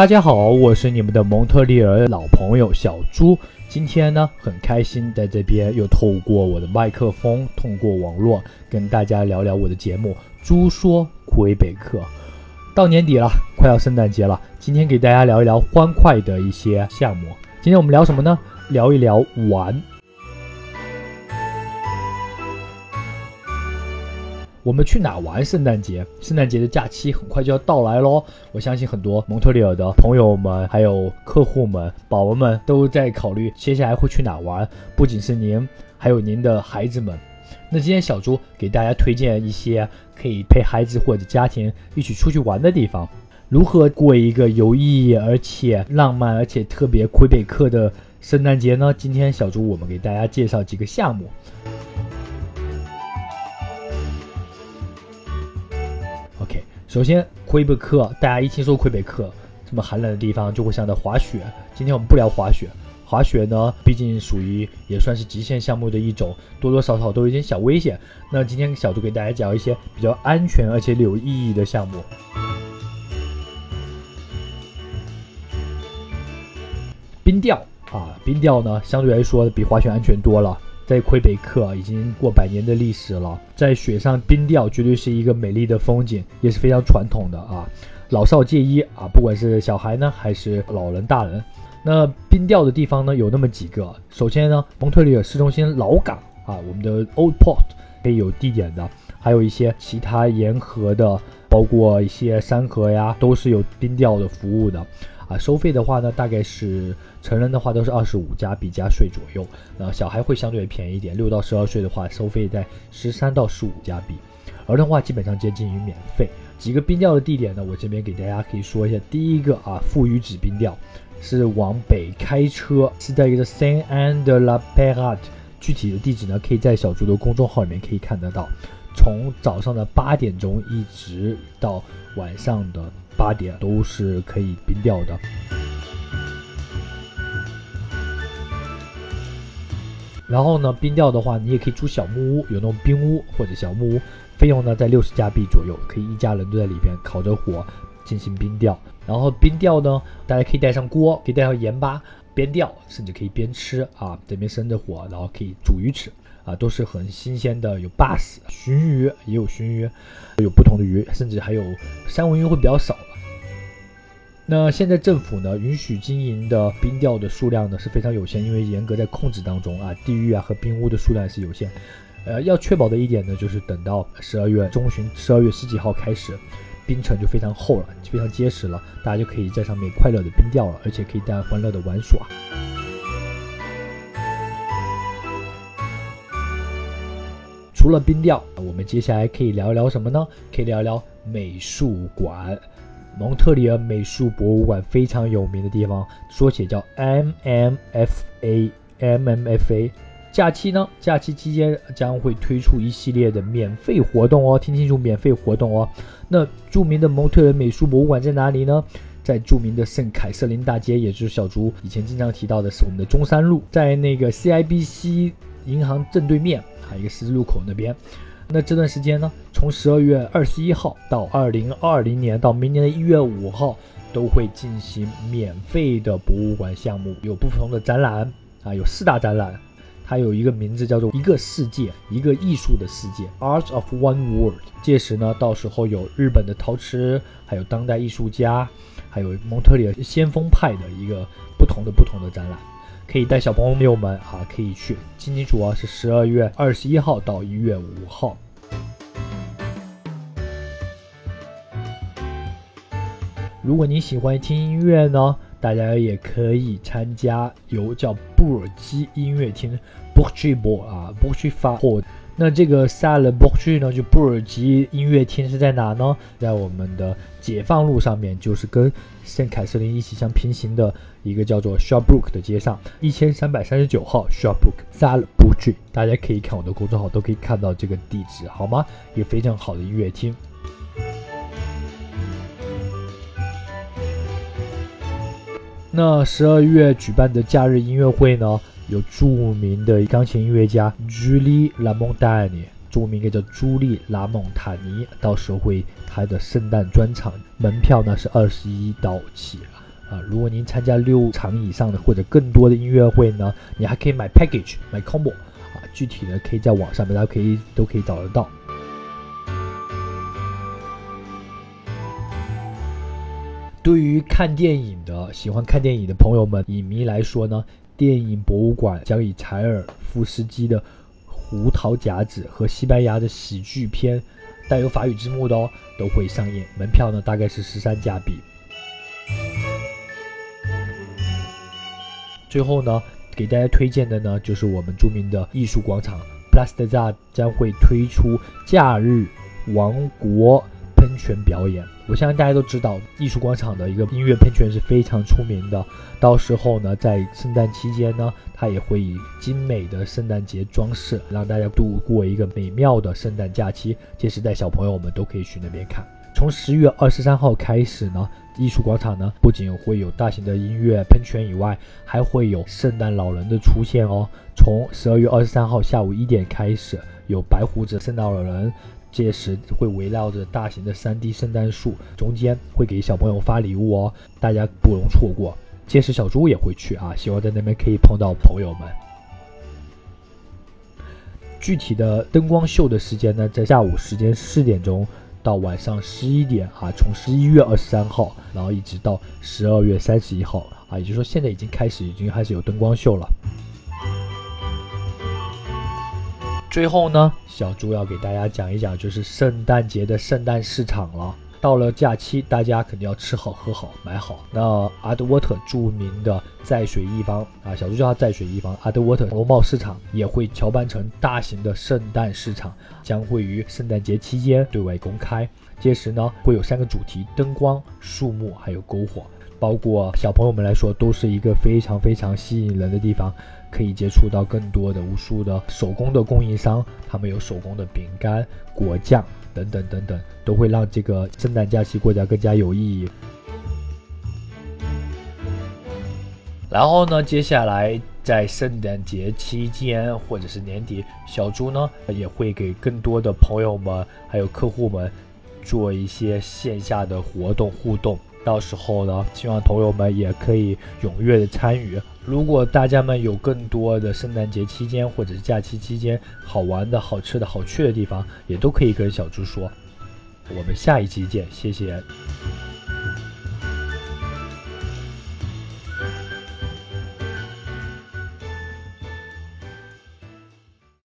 大家好，我是你们的蒙特利尔老朋友小猪。今天呢，很开心在这边又透过我的麦克风，通过网络跟大家聊聊我的节目《猪说魁北克》。到年底了，快要圣诞节了，今天给大家聊一聊欢快的一些项目。今天我们聊什么呢？聊一聊玩。我们去哪玩？圣诞节，圣诞节的假期很快就要到来喽！我相信很多蒙特利尔的朋友们，还有客户们、宝宝们都在考虑接下来会去哪玩。不仅是您，还有您的孩子们。那今天小猪给大家推荐一些可以陪孩子或者家庭一起出去玩的地方。如何过一个有意义而且浪漫而且特别魁北克的圣诞节呢？今天小猪我们给大家介绍几个项目。首先，魁北克，大家一听说魁北克这么寒冷的地方，就会想到滑雪。今天我们不聊滑雪，滑雪呢，毕竟属于也算是极限项目的一种，多多少少都有点小危险。那今天小猪给大家讲一些比较安全而且有意义的项目。冰钓啊，冰钓呢，相对来说比滑雪安全多了。在魁北克已经过百年的历史了，在雪上冰钓绝对是一个美丽的风景，也是非常传统的啊，老少皆宜啊，不管是小孩呢还是老人大人。那冰钓的地方呢有那么几个，首先呢，蒙特利尔市中心老港啊，我们的 Old Port 可以有地点的，还有一些其他沿河的，包括一些山河呀，都是有冰钓的服务的。啊，收费的话呢，大概是成人的话都是二十五加币加税左右，那小孩会相对便宜一点，六到十二岁的话收费在十三到十五加币，儿童话基本上接近于免费。几个冰钓的地点呢，我这边给大家可以说一下。第一个啊，富余子冰钓是往北开车，是在一个 Saint Anne de la Perade，具体的地址呢，可以在小猪的公众号里面可以看得到。从早上的八点钟一直到晚上的。八点都是可以冰钓的，然后呢，冰钓的话，你也可以租小木屋，有那种冰屋或者小木屋，费用呢在六十加币左右，可以一家人都在里边烤着火进行冰钓。然后冰钓呢，大家可以带上锅，可以带上盐巴，边钓甚至可以边吃啊，这边生着火，然后可以煮鱼吃。啊，都是很新鲜的，有 bass 鲟鱼也有鲟鱼，有不同的鱼，甚至还有三文鱼会比较少。那现在政府呢允许经营的冰钓的数量呢是非常有限，因为严格在控制当中啊，地域啊和冰屋的数量是有限。呃，要确保的一点呢，就是等到十二月中旬，十二月十几号开始，冰层就非常厚了，就非常结实了，大家就可以在上面快乐的冰钓了，而且可以带来欢乐的玩耍。除了冰钓，我们接下来可以聊一聊什么呢？可以聊一聊美术馆。蒙特利尔美术博物馆非常有名的地方，缩写叫 MMFA。MMFA。假期呢？假期期间将会推出一系列的免费活动哦，听清楚，免费活动哦。那著名的蒙特利尔美术博物馆在哪里呢？在著名的圣凯瑟琳大街，也就是小竹以前经常提到的是我们的中山路，在那个 CIBC 银行正对面。啊，一个十字路口那边，那这段时间呢，从十二月二十一号到二零二零年到明年的一月五号，都会进行免费的博物馆项目，有不同的展览啊，有四大展览，它有一个名字叫做“一个世界，一个艺术的世界 ”（Art of One World）。届时呢，到时候有日本的陶瓷，还有当代艺术家，还有蒙特利尔先锋派的一个不同的不同的展览。可以带小朋友们啊，可以去。今天主要是十二月二十一号到一月五号。如果你喜欢听音乐呢，大家也可以参加由叫布尔基音乐厅 b o o k g b o 啊 b o o k g 发货。那这个萨勒布区呢，就布尔基音乐厅是在哪呢？在我们的解放路上面，就是跟圣凯瑟琳一起相平行的一个叫做 Shawbrook 的街上，一千三百三十九号 Shawbrook 萨勒布区。大家可以看我的公众号，都可以看到这个地址，好吗？一个非常好的音乐厅。那十二月举办的假日音乐会呢？有著名的钢琴音乐家朱莉拉蒙达尼，著名的叫朱莉拉蒙塔尼，到时候会他的圣诞专场，门票呢是二十一刀起，啊。如果您参加六场以上的或者更多的音乐会呢，你还可以买 package 买 combo 啊。具体的可以在网上面大家可以都可以找得到。对于看电影的喜欢看电影的朋友们，影迷来说呢，电影博物馆将以柴尔夫斯基的《胡桃夹子》和西班牙的喜剧片带有法语字幕的哦，都会上映。门票呢大概是十三加币。最后呢，给大家推荐的呢，就是我们著名的艺术广场 p l a s t e z a 将会推出假日王国。喷泉表演，我相信大家都知道，艺术广场的一个音乐喷泉是非常出名的。到时候呢，在圣诞期间呢，它也会以精美的圣诞节装饰，让大家度过一个美妙的圣诞假期。届时带小朋友们都可以去那边看。从十月二十三号开始呢，艺术广场呢不仅会有大型的音乐喷泉以外，还会有圣诞老人的出现哦。从十二月二十三号下午一点开始，有白胡子圣诞老人。届时会围绕着大型的 3D 圣诞树，中间会给小朋友发礼物哦，大家不容错过。届时小猪也会去啊，希望在那边可以碰到朋友们。具体的灯光秀的时间呢，在下午时间四点钟到晚上十一点啊，从十一月二十三号，然后一直到十二月三十一号啊，也就是说现在已经开始，已经开始有灯光秀了。最后呢，小猪要给大家讲一讲，就是圣诞节的圣诞市场了。到了假期，大家肯定要吃好、喝好、买好。那阿德沃特著名的在水一方啊，小猪叫它在水一方。阿德沃特农贸市场也会乔扮成大型的圣诞市场，将会于圣诞节期间对外公开。届时呢，会有三个主题：灯光、树木还有篝火。包括小朋友们来说，都是一个非常非常吸引人的地方，可以接触到更多的无数的手工的供应商，他们有手工的饼干、果酱等等等等，都会让这个圣诞假期过得更加有意义。然后呢，接下来在圣诞节期间或者是年底，小猪呢也会给更多的朋友们还有客户们做一些线下的活动互动。到时候呢，希望朋友们也可以踊跃的参与。如果大家们有更多的圣诞节期间或者是假期期间好玩的好吃的好去的地方，也都可以跟小猪说。我们下一期见，谢谢。